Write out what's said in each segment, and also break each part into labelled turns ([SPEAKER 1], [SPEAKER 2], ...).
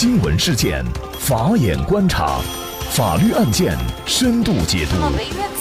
[SPEAKER 1] 新闻事件，法眼观察，法律案件深度解读，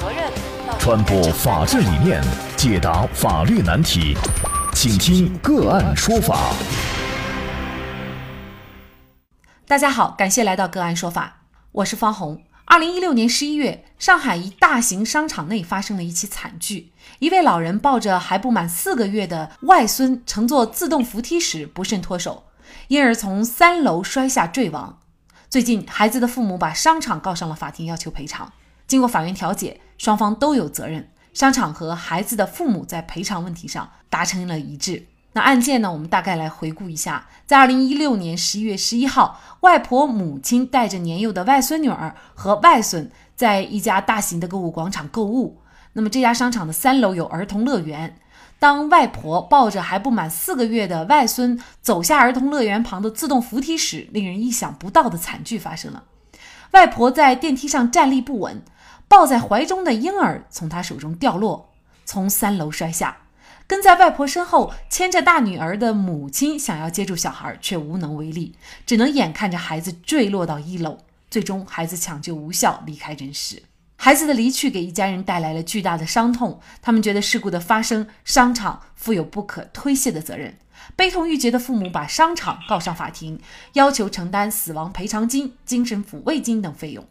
[SPEAKER 1] 责任传播法治理念，解答法律难题，请听个案说法。
[SPEAKER 2] 大家好，感谢来到个案说法，我是方红。二零一六年十一月，上海一大型商场内发生了一起惨剧。一位老人抱着还不满四个月的外孙乘坐自动扶梯时不慎脱手，因而从三楼摔下坠亡。最近，孩子的父母把商场告上了法庭，要求赔偿。经过法院调解，双方都有责任。商场和孩子的父母在赔偿问题上达成了一致。那案件呢？我们大概来回顾一下，在二零一六年十一月十一号，外婆母亲带着年幼的外孙女儿和外孙在一家大型的购物广场购物。那么这家商场的三楼有儿童乐园。当外婆抱着还不满四个月的外孙走下儿童乐园旁的自动扶梯时，令人意想不到的惨剧发生了。外婆在电梯上站立不稳，抱在怀中的婴儿从她手中掉落，从三楼摔下。跟在外婆身后牵着大女儿的母亲想要接住小孩，却无能为力，只能眼看着孩子坠落到一楼。最终，孩子抢救无效，离开人世。孩子的离去给一家人带来了巨大的伤痛，他们觉得事故的发生，商场负有不可推卸的责任。悲痛欲绝的父母把商场告上法庭，要求承担死亡赔偿金、精神抚慰金等费用。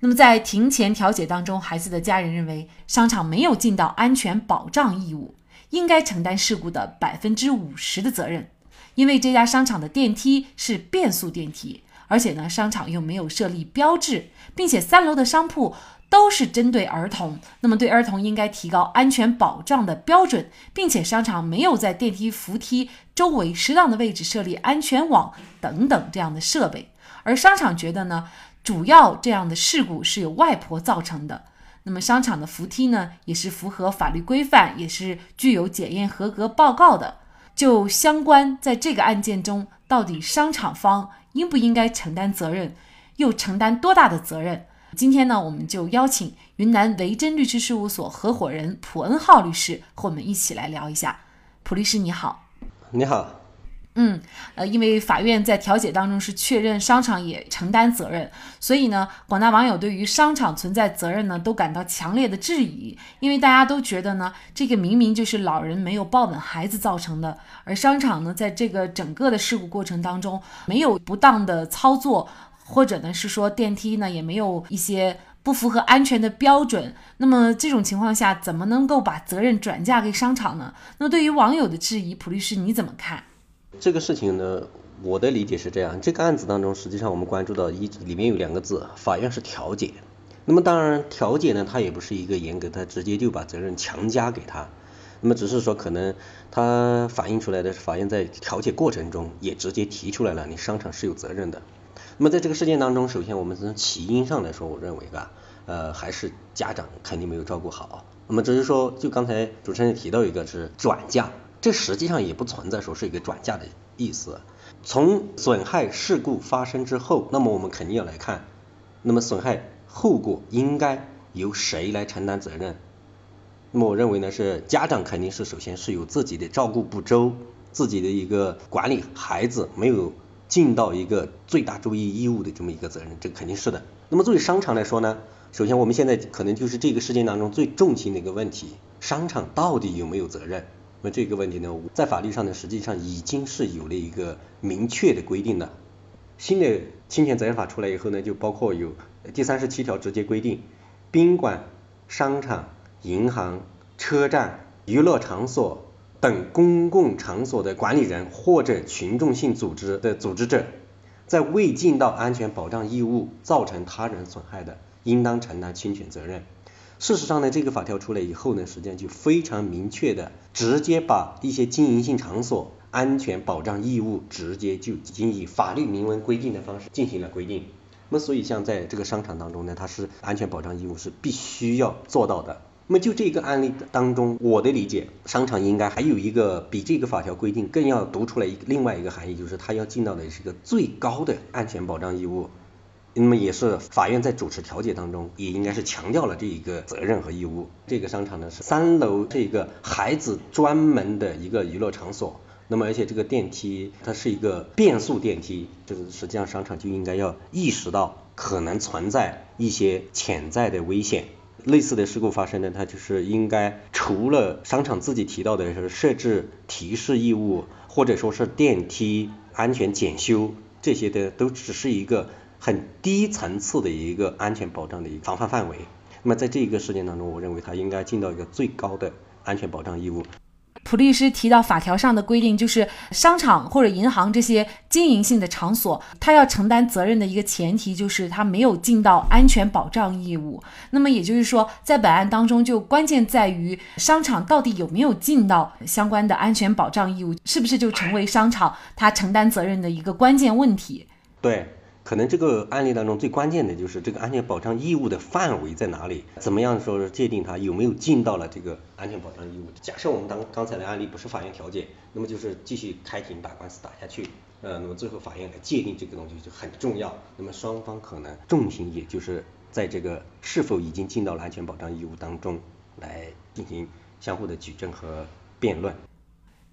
[SPEAKER 2] 那么，在庭前调解当中，孩子的家人认为商场没有尽到安全保障义务。应该承担事故的百分之五十的责任，因为这家商场的电梯是变速电梯，而且呢，商场又没有设立标志，并且三楼的商铺都是针对儿童，那么对儿童应该提高安全保障的标准，并且商场没有在电梯扶梯周围适当的位置设立安全网等等这样的设备，而商场觉得呢，主要这样的事故是由外婆造成的。那么商场的扶梯呢，也是符合法律规范，也是具有检验合格报告的。就相关在这个案件中，到底商场方应不应该承担责任，又承担多大的责任？今天呢，我们就邀请云南维珍律师事务所合伙人普恩浩律师和我们一起来聊一下。普律师你好，
[SPEAKER 3] 你好。
[SPEAKER 2] 嗯，呃，因为法院在调解当中是确认商场也承担责任，所以呢，广大网友对于商场存在责任呢都感到强烈的质疑，因为大家都觉得呢，这个明明就是老人没有抱稳孩子造成的，而商场呢在这个整个的事故过程当中没有不当的操作，或者呢是说电梯呢也没有一些不符合安全的标准，那么这种情况下怎么能够把责任转嫁给商场呢？那对于网友的质疑，普律师你怎么看？
[SPEAKER 3] 这个事情呢，我的理解是这样，这个案子当中，实际上我们关注到一里面有两个字，法院是调解。那么当然调解呢，它也不是一个严格，它直接就把责任强加给他。那么只是说可能它反映出来的法院在调解过程中也直接提出来了，你商场是有责任的。那么在这个事件当中，首先我们从起因上来说，我认为啊，呃，还是家长肯定没有照顾好。那么只是说，就刚才主持人提到一个是转嫁。这实际上也不存在说是一个转嫁的意思。从损害事故发生之后，那么我们肯定要来看，那么损害后果应该由谁来承担责任？那么我认为呢，是家长肯定是首先是有自己的照顾不周，自己的一个管理孩子没有尽到一个最大注意义务的这么一个责任，这肯定是的。那么作为商场来说呢，首先我们现在可能就是这个事件当中最重心的一个问题，商场到底有没有责任？那这个问题呢，在法律上呢，实际上已经是有了一个明确的规定的。新的侵权责任法出来以后呢，就包括有第三十七条直接规定，宾馆、商场、银行、车站、娱乐场所等公共场所的管理人或者群众性组织的组织者，在未尽到安全保障义务造成他人损害的，应当承担侵权责任。事实上呢，这个法条出来以后呢，实际上就非常明确的，直接把一些经营性场所安全保障义务，直接就已经以法律明文规定的方式进行了规定。那么，所以像在这个商场当中呢，它是安全保障义务是必须要做到的。那么就这个案例当中，我的理解，商场应该还有一个比这个法条规定更要读出来一另外一个含义，就是他要尽到的是一个最高的安全保障义务。那么也是法院在主持调解当中，也应该是强调了这一个责任和义务。这个商场呢是三楼这个孩子专门的一个娱乐场所，那么而且这个电梯它是一个变速电梯，就是实际上商场就应该要意识到可能存在一些潜在的危险。类似的事故发生呢，它就是应该除了商场自己提到的是设置提示义务，或者说是电梯安全检修这些的，都只是一个很低层次的一个安全保障的一个防范范围。那么在这一个事件当中，我认为它应该尽到一个最高的安全保障义务。
[SPEAKER 2] 普律师提到法条上的规定，就是商场或者银行这些经营性的场所，他要承担责任的一个前提就是他没有尽到安全保障义务。那么也就是说，在本案当中，就关键在于商场到底有没有尽到相关的安全保障义务，是不是就成为商场他承担责任的一个关键问题？
[SPEAKER 3] 对。可能这个案例当中最关键的就是这个安全保障义务的范围在哪里？怎么样说是界定它有没有尽到了这个安全保障义务？假设我们当刚才的案例不是法院调解，那么就是继续开庭打官司打下去，呃，那么最后法院来界定这个东西就很重要。那么双方可能重心也就是在这个是否已经尽到了安全保障义务当中来进行相互的举证和辩论。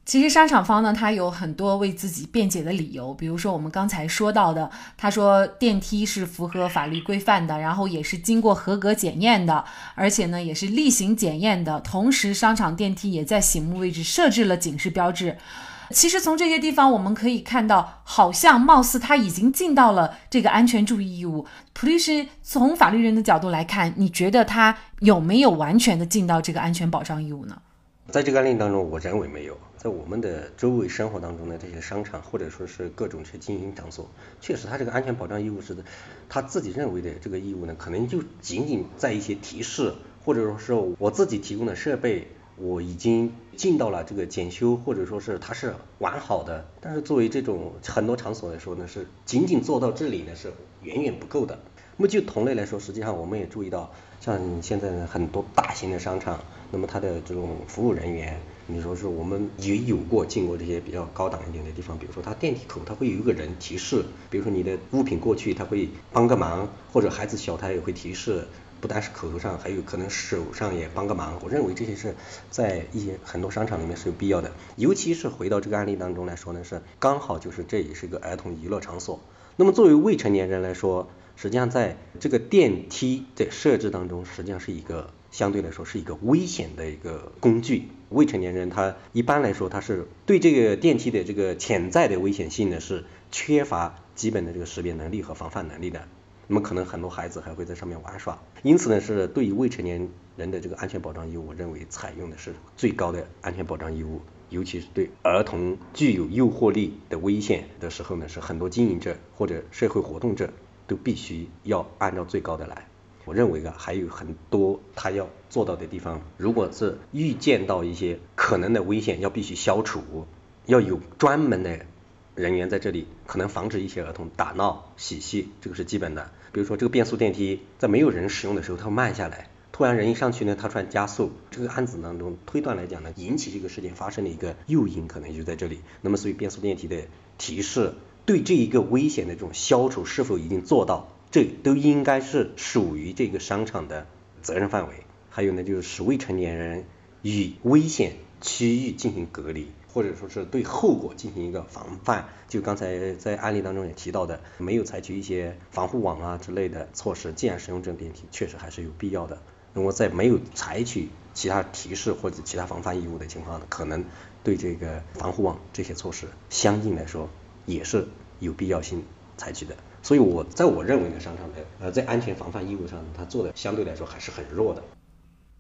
[SPEAKER 2] 其实商场方呢，他有很多为自己辩解的理由，比如说我们刚才说到的，他说电梯是符合法律规范的，然后也是经过合格检验的，而且呢也是例行检验的，同时商场电梯也在醒目位置设置了警示标志。其实从这些地方我们可以看到，好像貌似他已经尽到了这个安全注意义务。普律师从法律人的角度来看，你觉得他有没有完全的尽到这个安全保障义务呢？
[SPEAKER 3] 在这个案例当中，我认为没有。在我们的周围生活当中的这些商场或者说是各种些经营场所，确实他这个安全保障义务是的，他自己认为的这个义务呢，可能就仅仅在一些提示，或者说是我自己提供的设备，我已经尽到了这个检修，或者说是它是完好的。但是作为这种很多场所来说呢，是仅仅做到这里呢是远远不够的。那么就同类来说，实际上我们也注意到，像现在很多大型的商场。那么它的这种服务人员，你说是我们也有过进过这些比较高档一点的地方，比如说它电梯口它会有一个人提示，比如说你的物品过去，他会帮个忙，或者孩子小他也会提示，不单是口头上，还有可能手上也帮个忙。我认为这些是在一些很多商场里面是有必要的，尤其是回到这个案例当中来说呢，是刚好就是这也是一个儿童娱乐场所。那么作为未成年人来说，实际上在这个电梯的设置当中，实际上是一个。相对来说是一个危险的一个工具，未成年人他一般来说他是对这个电梯的这个潜在的危险性呢是缺乏基本的这个识别能力和防范能力的，那么可能很多孩子还会在上面玩耍，因此呢是对于未成年人的这个安全保障义务，我认为采用的是最高的安全保障义务，尤其是对儿童具有诱惑力的危险的时候呢，是很多经营者或者社会活动者都必须要按照最高的来。我认为啊，还有很多他要做到的地方。如果是预见到一些可能的危险，要必须消除，要有专门的人员在这里，可能防止一些儿童打闹嬉戏，这个是基本的。比如说这个变速电梯，在没有人使用的时候，它慢下来，突然人一上去呢，它突然加速。这个案子当中推断来讲呢，引起这个事件发生的一个诱因可能就在这里。那么所以变速电梯的提示，对这一个危险的这种消除是否已经做到？这都应该是属于这个商场的责任范围。还有呢，就是使未成年人与危险区域进行隔离，或者说是对后果进行一个防范。就刚才在案例当中也提到的，没有采取一些防护网啊之类的措施，既然使用这种电梯，确实还是有必要的。如果在没有采取其他提示或者其他防范义务的情况呢，可能对这个防护网这些措施，相应来说也是有必要性采取的。所以，我在我认为的，商场的呃，在安全防范义务上，它做的相对来说还是很弱的。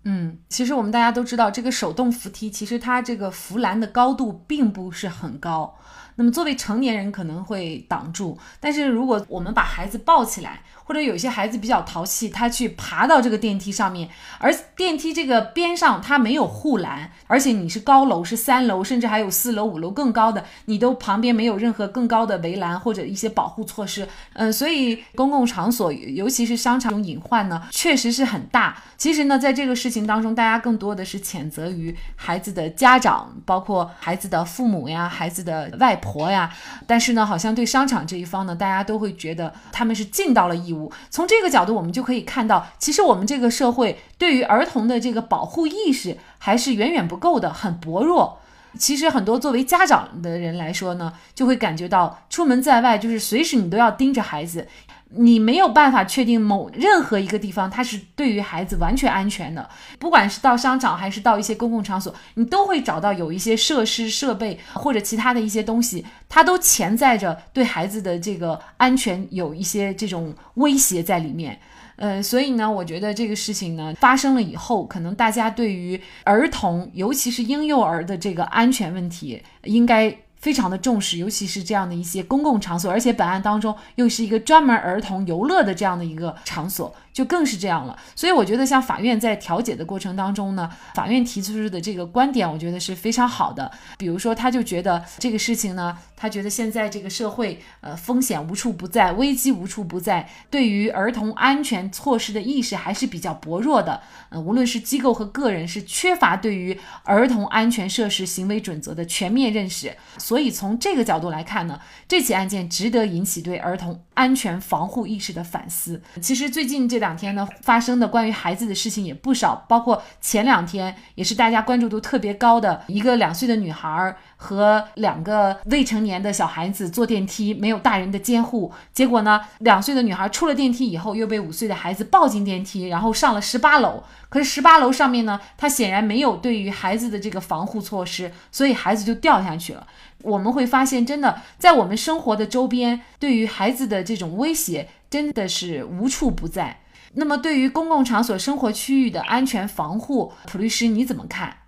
[SPEAKER 2] 嗯，其实我们大家都知道，这个手动扶梯其实它这个扶栏的高度并不是很高。那么作为成年人可能会挡住，但是如果我们把孩子抱起来，或者有些孩子比较淘气，他去爬到这个电梯上面，而电梯这个边上它没有护栏，而且你是高楼是三楼，甚至还有四楼、五楼更高的，你都旁边没有任何更高的围栏或者一些保护措施，嗯，所以公共场所，尤其是商场这种隐患呢，确实是很大。其实呢，在这个事情当中，大家更多的是谴责于孩子的家长，包括孩子的父母呀、孩子的外活呀，但是呢，好像对商场这一方呢，大家都会觉得他们是尽到了义务。从这个角度，我们就可以看到，其实我们这个社会对于儿童的这个保护意识还是远远不够的，很薄弱。其实很多作为家长的人来说呢，就会感觉到出门在外就是随时你都要盯着孩子。你没有办法确定某任何一个地方它是对于孩子完全安全的，不管是到商场还是到一些公共场所，你都会找到有一些设施设备或者其他的一些东西，它都潜在着对孩子的这个安全有一些这种威胁在里面。呃，所以呢，我觉得这个事情呢发生了以后，可能大家对于儿童，尤其是婴幼儿的这个安全问题，应该。非常的重视，尤其是这样的一些公共场所，而且本案当中又是一个专门儿童游乐的这样的一个场所。就更是这样了，所以我觉得像法院在调解的过程当中呢，法院提出的这个观点，我觉得是非常好的。比如说，他就觉得这个事情呢，他觉得现在这个社会，呃，风险无处不在，危机无处不在，对于儿童安全措施的意识还是比较薄弱的。呃，无论是机构和个人，是缺乏对于儿童安全设施行为准则的全面认识。所以从这个角度来看呢，这起案件值得引起对儿童安全防护意识的反思。其实最近这两天呢，发生的关于孩子的事情也不少，包括前两天也是大家关注度特别高的一个两岁的女孩和两个未成年的小孩子坐电梯，没有大人的监护，结果呢，两岁的女孩出了电梯以后，又被五岁的孩子抱进电梯，然后上了十八楼。可是十八楼上面呢，他显然没有对于孩子的这个防护措施，所以孩子就掉下去了。我们会发现，真的在我们生活的周边，对于孩子的这种威胁真的是无处不在。那么，对于公共场所、生活区域的安全防护，普律师你怎么看？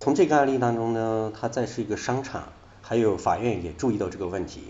[SPEAKER 3] 从这个案例当中呢，它再是一个商场，还有法院也注意到这个问题。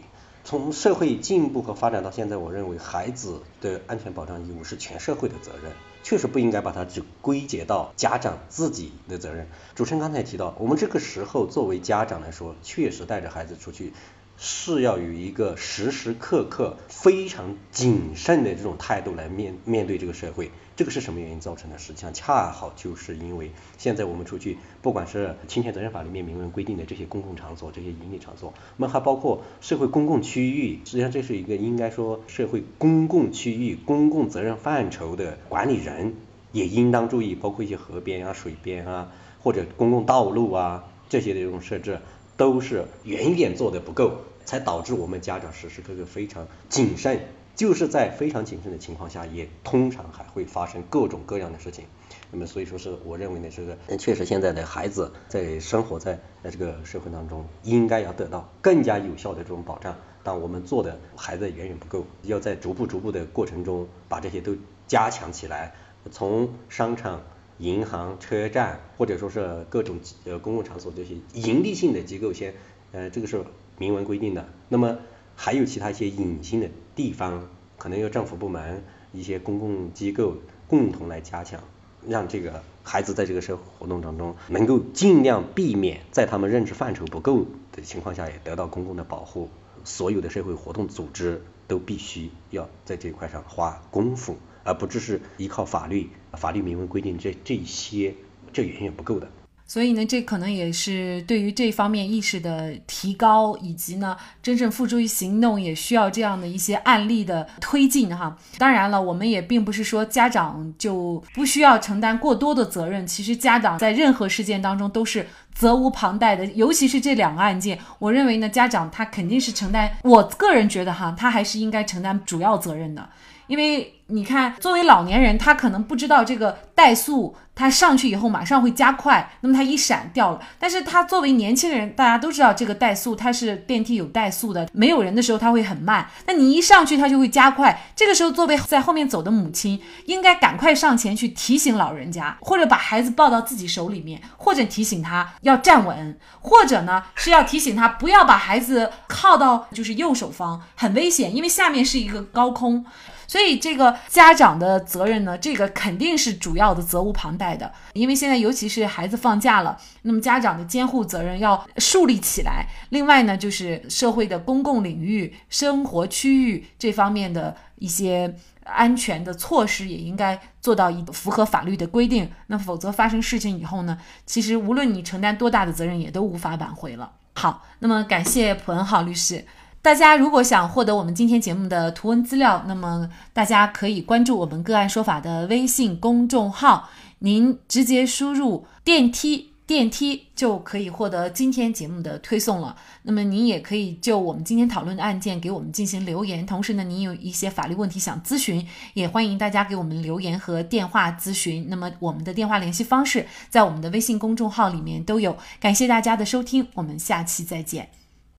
[SPEAKER 3] 从社会进步和发展到现在，我认为孩子的安全保障义务是全社会的责任，确实不应该把它只归结到家长自己的责任。主持人刚才提到，我们这个时候作为家长来说，确实带着孩子出去。是要有一个时时刻刻非常谨慎的这种态度来面面对这个社会，这个是什么原因造成的？实际上恰好就是因为现在我们出去，不管是侵权责任法里面明文规定的这些公共场所、这些营利场所，那么还包括社会公共区域，实际上这是一个应该说社会公共区域、公共责任范畴的管理人也应当注意，包括一些河边啊、水边啊，或者公共道路啊这些的这种设置。都是远远做的不够，才导致我们家长时时刻刻非常谨慎。就是在非常谨慎的情况下，也通常还会发生各种各样的事情。那么，所以说是我认为呢，这个确实现在的孩子在生活在在这个社会当中，应该要得到更加有效的这种保障。但我们做的还在远远不够，要在逐步逐步的过程中把这些都加强起来，从商场。银行、车站，或者说是各种呃公共场所这些盈利性的机构，先呃这个是明文规定的。那么还有其他一些隐性的地方，可能由政府部门、一些公共机构共同来加强，让这个孩子在这个社会活动当中，能够尽量避免在他们认知范畴不够的情况下，也得到公共的保护。所有的社会活动组织都必须要在这一块上花功夫。而不只是依靠法律，法律明文规定这这些，这远远不够的。
[SPEAKER 2] 所以呢，这可能也是对于这方面意识的提高，以及呢真正付诸于行动，也需要这样的一些案例的推进哈。当然了，我们也并不是说家长就不需要承担过多的责任。其实家长在任何事件当中都是责无旁贷的，尤其是这两个案件，我认为呢，家长他肯定是承担。我个人觉得哈，他还是应该承担主要责任的。因为你看，作为老年人，他可能不知道这个怠速，他上去以后马上会加快，那么他一闪掉了。但是他作为年轻人，大家都知道这个怠速，它是电梯有怠速的，没有人的时候它会很慢，那你一上去它就会加快。这个时候，作为在后面走的母亲，应该赶快上前去提醒老人家，或者把孩子抱到自己手里面，或者提醒他要站稳，或者呢是要提醒他不要把孩子靠到就是右手方，很危险，因为下面是一个高空。所以这个家长的责任呢，这个肯定是主要的，责无旁贷的。因为现在尤其是孩子放假了，那么家长的监护责任要树立起来。另外呢，就是社会的公共领域、生活区域这方面的一些安全的措施也应该做到一符合法律的规定。那否则发生事情以后呢，其实无论你承担多大的责任，也都无法挽回了。好，那么感谢普恩浩律师。大家如果想获得我们今天节目的图文资料，那么大家可以关注我们个案说法的微信公众号，您直接输入“电梯电梯就可以获得今天节目的推送了。那么您也可以就我们今天讨论的案件给我们进行留言。同时呢，您有一些法律问题想咨询，也欢迎大家给我们留言和电话咨询。那么我们的电话联系方式在我们的微信公众号里面都有。感谢大家的收听，我们下期再见。